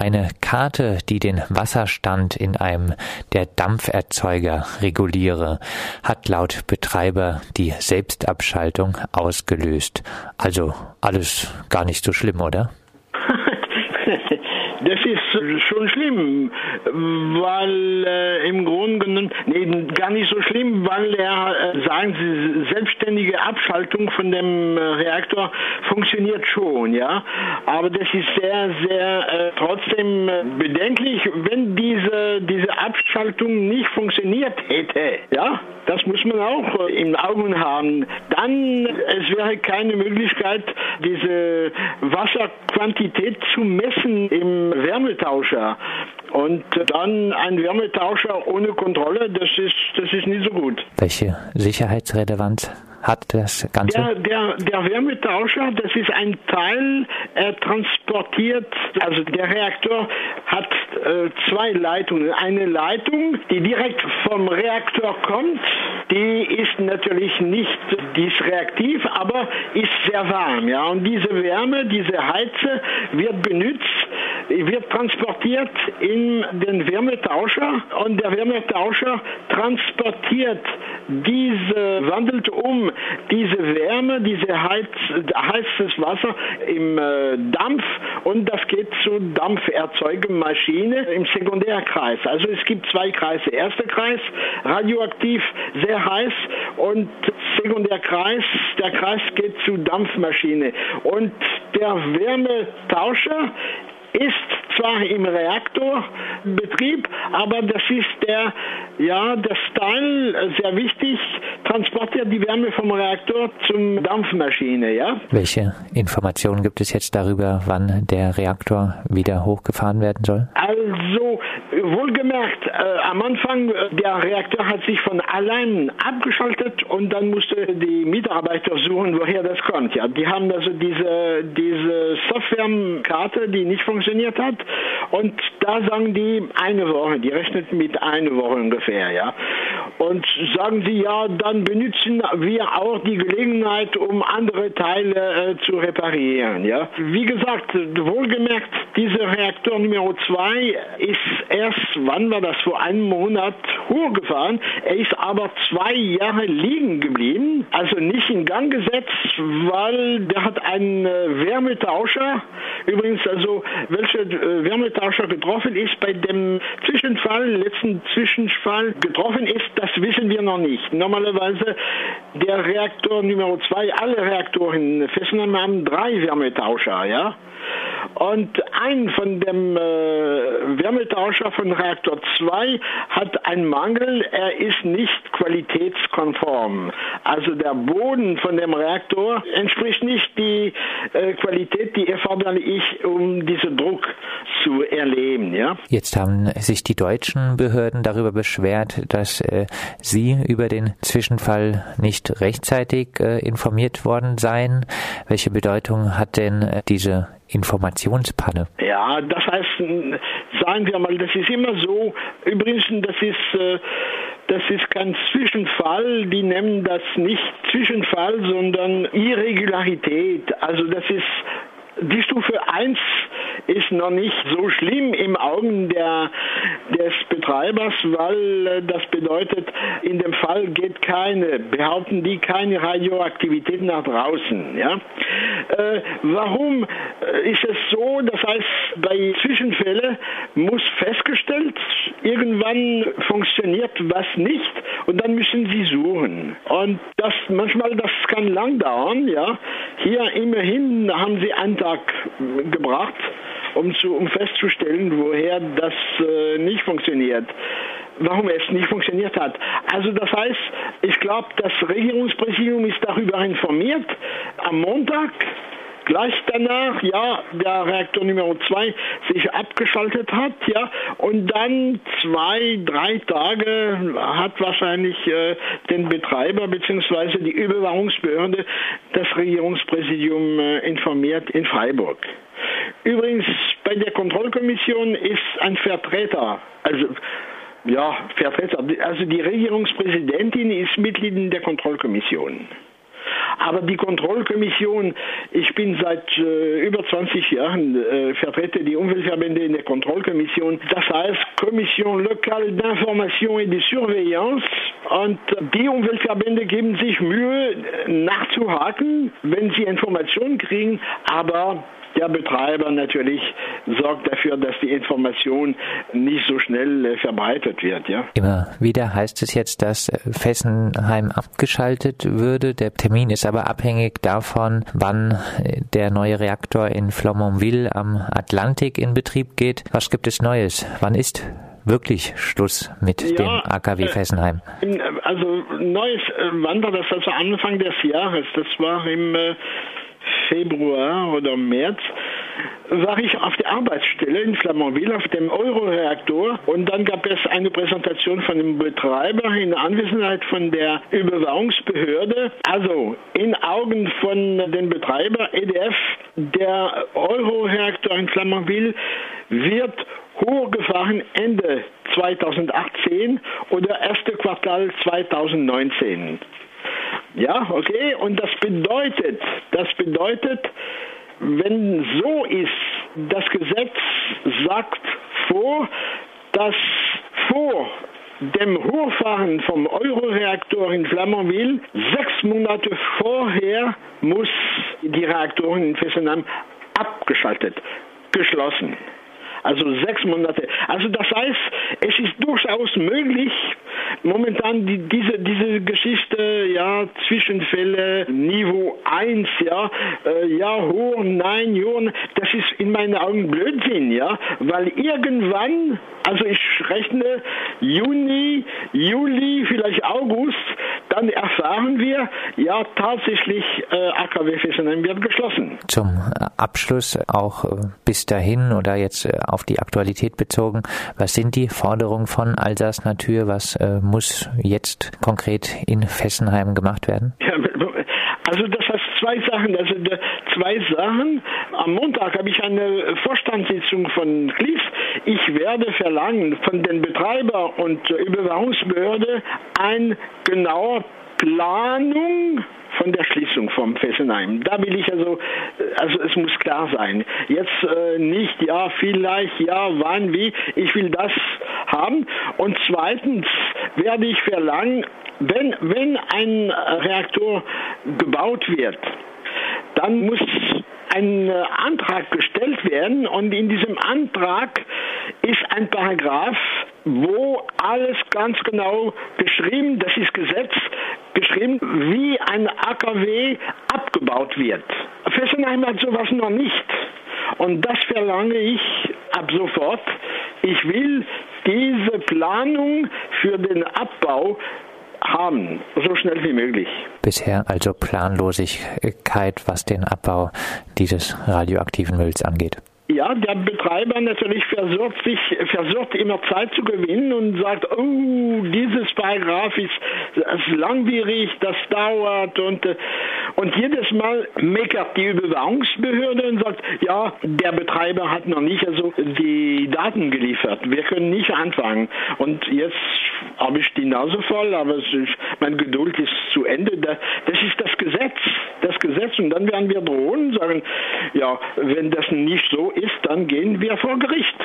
Eine Karte, die den Wasserstand in einem der Dampferzeuger reguliere, hat laut Betreiber die Selbstabschaltung ausgelöst. Also alles gar nicht so schlimm, oder? Das ist schon schlimm, weil äh, im Grunde genommen, nee, gar nicht so schlimm, weil er, äh, sagen Sie, selbstständige Abschaltung von dem äh, Reaktor funktioniert schon, ja. Aber das ist sehr, sehr äh, trotzdem äh, bedenklich, wenn diese, diese Abschaltung nicht funktioniert hätte, ja. Das muss man auch im Augen haben. Dann, es wäre keine Möglichkeit, diese Wasserquantität zu messen im Wärmetauscher. Und dann ein Wärmetauscher ohne Kontrolle, das ist, das ist nicht so gut. Welche Sicherheitsrelevanz hat das Ganze? Der, der, der Wärmetauscher, das ist ein Teil, er transportiert, also der Reaktor hat äh, zwei Leitungen. Eine Leitung, die direkt vom Reaktor kommt, die ist natürlich nicht die ist reaktiv, aber ist sehr warm. Ja? Und diese Wärme, diese Heize wird benutzt, wird transportiert in den Wärmetauscher und der Wärmetauscher transportiert diese, wandelt um diese Wärme, diese heiz, heißes Wasser im äh, Dampf und das geht zur Dampferzeugemaschine im Sekundärkreis. Also es gibt zwei Kreise. Erster Kreis, radioaktiv, sehr heiß und Sekundärkreis, der Kreis geht zur Dampfmaschine. Und der Wärmetauscher ist zwar im Reaktorbetrieb, aber das ist der, ja, der Teil, sehr wichtig, transportiert die Wärme vom Reaktor zum Dampfmaschine, ja. Welche Informationen gibt es jetzt darüber, wann der Reaktor wieder hochgefahren werden soll? Also, wohlgemerkt, äh, am Anfang, äh, der Reaktor hat sich von allein abgeschaltet und dann musste die Mitarbeiter suchen, woher das kommt, ja. Die haben also diese, diese Softwarekarte, die nicht funktioniert hat und da sagen die eine Woche, die rechnet mit einer Woche ungefähr, ja. Und sagen sie, ja, dann benutzen wir auch die Gelegenheit, um andere Teile äh, zu reparieren, ja. Wie gesagt, wohlgemerkt, dieser Reaktor Nummer 2 ist erst, wann war das, vor einem Monat hochgefahren. Er ist aber zwei Jahre liegen geblieben, also nicht in Gang gesetzt, weil der hat einen äh, Wärmetauscher, übrigens also, welcher äh, Wärmetauscher getroffen ist bei dem Zwischenfall, letzten Zwischenfall getroffen ist, das wissen wir noch nicht. Normalerweise der Reaktor Nummer 2, alle Reaktoren in Fessenheim haben drei Wärmetauscher, ja. Und ein von dem äh, Wärmetauscher von Reaktor 2 hat einen Mangel, er ist nicht qualitätskonform. Also der Boden von dem Reaktor entspricht nicht die äh, Qualität, die erforderlich ist, um diesen Druck zu erleben. Ja? Jetzt haben sich die deutschen Behörden darüber beschwert, dass äh, sie über den Zwischenfall nicht rechtzeitig äh, informiert worden seien. Welche Bedeutung hat denn äh, diese Informationspanne? Ja, das heißt, sagen wir mal, das ist immer so. Übrigens, das ist, äh, das ist kein Zwischenfall. Die nennen das nicht Zwischenfall, sondern Irregularität. Also das ist die Stufe 1 ist noch nicht so schlimm im Augen der, des Betreibers, weil äh, das bedeutet, in dem Fall geht keine, behaupten die, keine Radioaktivität nach draußen. Ja? Äh, warum äh, ist es so? Das heißt, bei Zwischenfällen muss festgestellt, irgendwann funktioniert was nicht und dann müssen sie suchen. Und das manchmal, das kann lang dauern. Ja? Hier immerhin haben sie einen Tag gebracht um, zu, um festzustellen, woher das äh, nicht funktioniert warum es nicht funktioniert hat. Also das heißt, ich glaube, das Regierungspräsidium ist darüber informiert. Am Montag gleich danach, ja, der Reaktor Nummer 2 sich abgeschaltet hat, ja, und dann zwei, drei Tage hat wahrscheinlich äh, den Betreiber bzw. die Überwachungsbehörde das Regierungspräsidium äh, informiert in Freiburg. Übrigens, bei der Kontrollkommission ist ein Vertreter, also ja, Vertreter, also die Regierungspräsidentin ist Mitglied in der Kontrollkommission. Aber die Kontrollkommission, ich bin seit äh, über 20 Jahren, äh, vertrete die Umweltverbände in der Kontrollkommission. Das heißt Kommission Locale d'Information et de Surveillance. Und die Umweltverbände geben sich Mühe, nachzuhaken, wenn sie Informationen kriegen. Aber der Betreiber natürlich sorgt dafür, dass die Information nicht so schnell äh, verbreitet wird. Ja. Immer wieder heißt es jetzt, dass äh, Fessenheim abgeschaltet würde. Der Termin ist aber abhängig davon, wann äh, der neue Reaktor in Flamanville am Atlantik in Betrieb geht. Was gibt es Neues? Wann ist wirklich Schluss mit ja, dem AKW Fessenheim? Also neues wann war das also Anfang des Jahres. Das war im Februar oder März war ich auf der Arbeitsstelle in Flamanville auf dem Euroreaktor und dann gab es eine Präsentation von dem Betreiber in Anwesenheit von der Überwachungsbehörde. Also in Augen von dem Betreiber EDF, der Euroreaktor in Flamanville wird hochgefahren Ende 2018 oder erste Quartal 2019. Ja, okay, und das bedeutet, das bedeutet, wenn so ist, das Gesetz sagt vor, dass vor dem Hochfahren vom Euroreaktor in Flamanville sechs Monate vorher muss die Reaktoren in Fessenheim abgeschaltet, geschlossen. Also sechs Monate. Also das heißt, es ist durchaus möglich, momentan die, diese, diese Geschichte, ja, Zwischenfälle, Niveau 1, ja, äh, ja, hoch, nein, Jon, das ist in meinen Augen Blödsinn, ja, weil irgendwann, also ich rechne Juni, Juli, vielleicht August, erfahren wir, ja, tatsächlich, äh, AKW Fessenheim wird geschlossen. Zum Abschluss auch äh, bis dahin oder jetzt äh, auf die Aktualität bezogen, was sind die Forderungen von Alsace Natur, was äh, muss jetzt konkret in Fessenheim gemacht werden? Ja, also das heißt zwei Sachen. Also zwei Sachen. Am Montag habe ich eine Vorstandssitzung von CLIF. Ich werde verlangen von den Betreiber und Überwachungsbehörde ein genauer Planung von der Schließung vom Fessenheim. Da will ich also, also es muss klar sein. Jetzt äh, nicht, ja, vielleicht, ja, wann, wie. Ich will das haben. Und zweitens werde ich verlangen, wenn, wenn ein Reaktor gebaut wird, dann muss ein Antrag gestellt werden und in diesem Antrag ist ein Paragraph, wo alles ganz genau geschrieben, das ist Gesetz, geschrieben, wie ein AKW abgebaut wird. Fessenheim hat sowas noch nicht. Und das verlange ich ab sofort. Ich will diese Planung für den Abbau haben, so schnell wie möglich. Bisher also Planlosigkeit, was den Abbau dieses radioaktiven Mülls angeht. Ja, der Betreiber natürlich versucht sich, versucht immer Zeit zu gewinnen und sagt, oh, dieses Paragraph ist, ist langwierig, das dauert und, und jedes Mal meckert die Überwachungsbehörde und sagt, ja, der Betreiber hat noch nicht also die Daten geliefert, wir können nicht anfangen. Und jetzt habe ich die Nase voll, aber ist, mein Geduld ist zu Ende. Das, das ist das Gesetz, das Gesetz und dann werden wir drohen und sagen, ja, wenn das nicht so ist, dann gehen wir vor Gericht.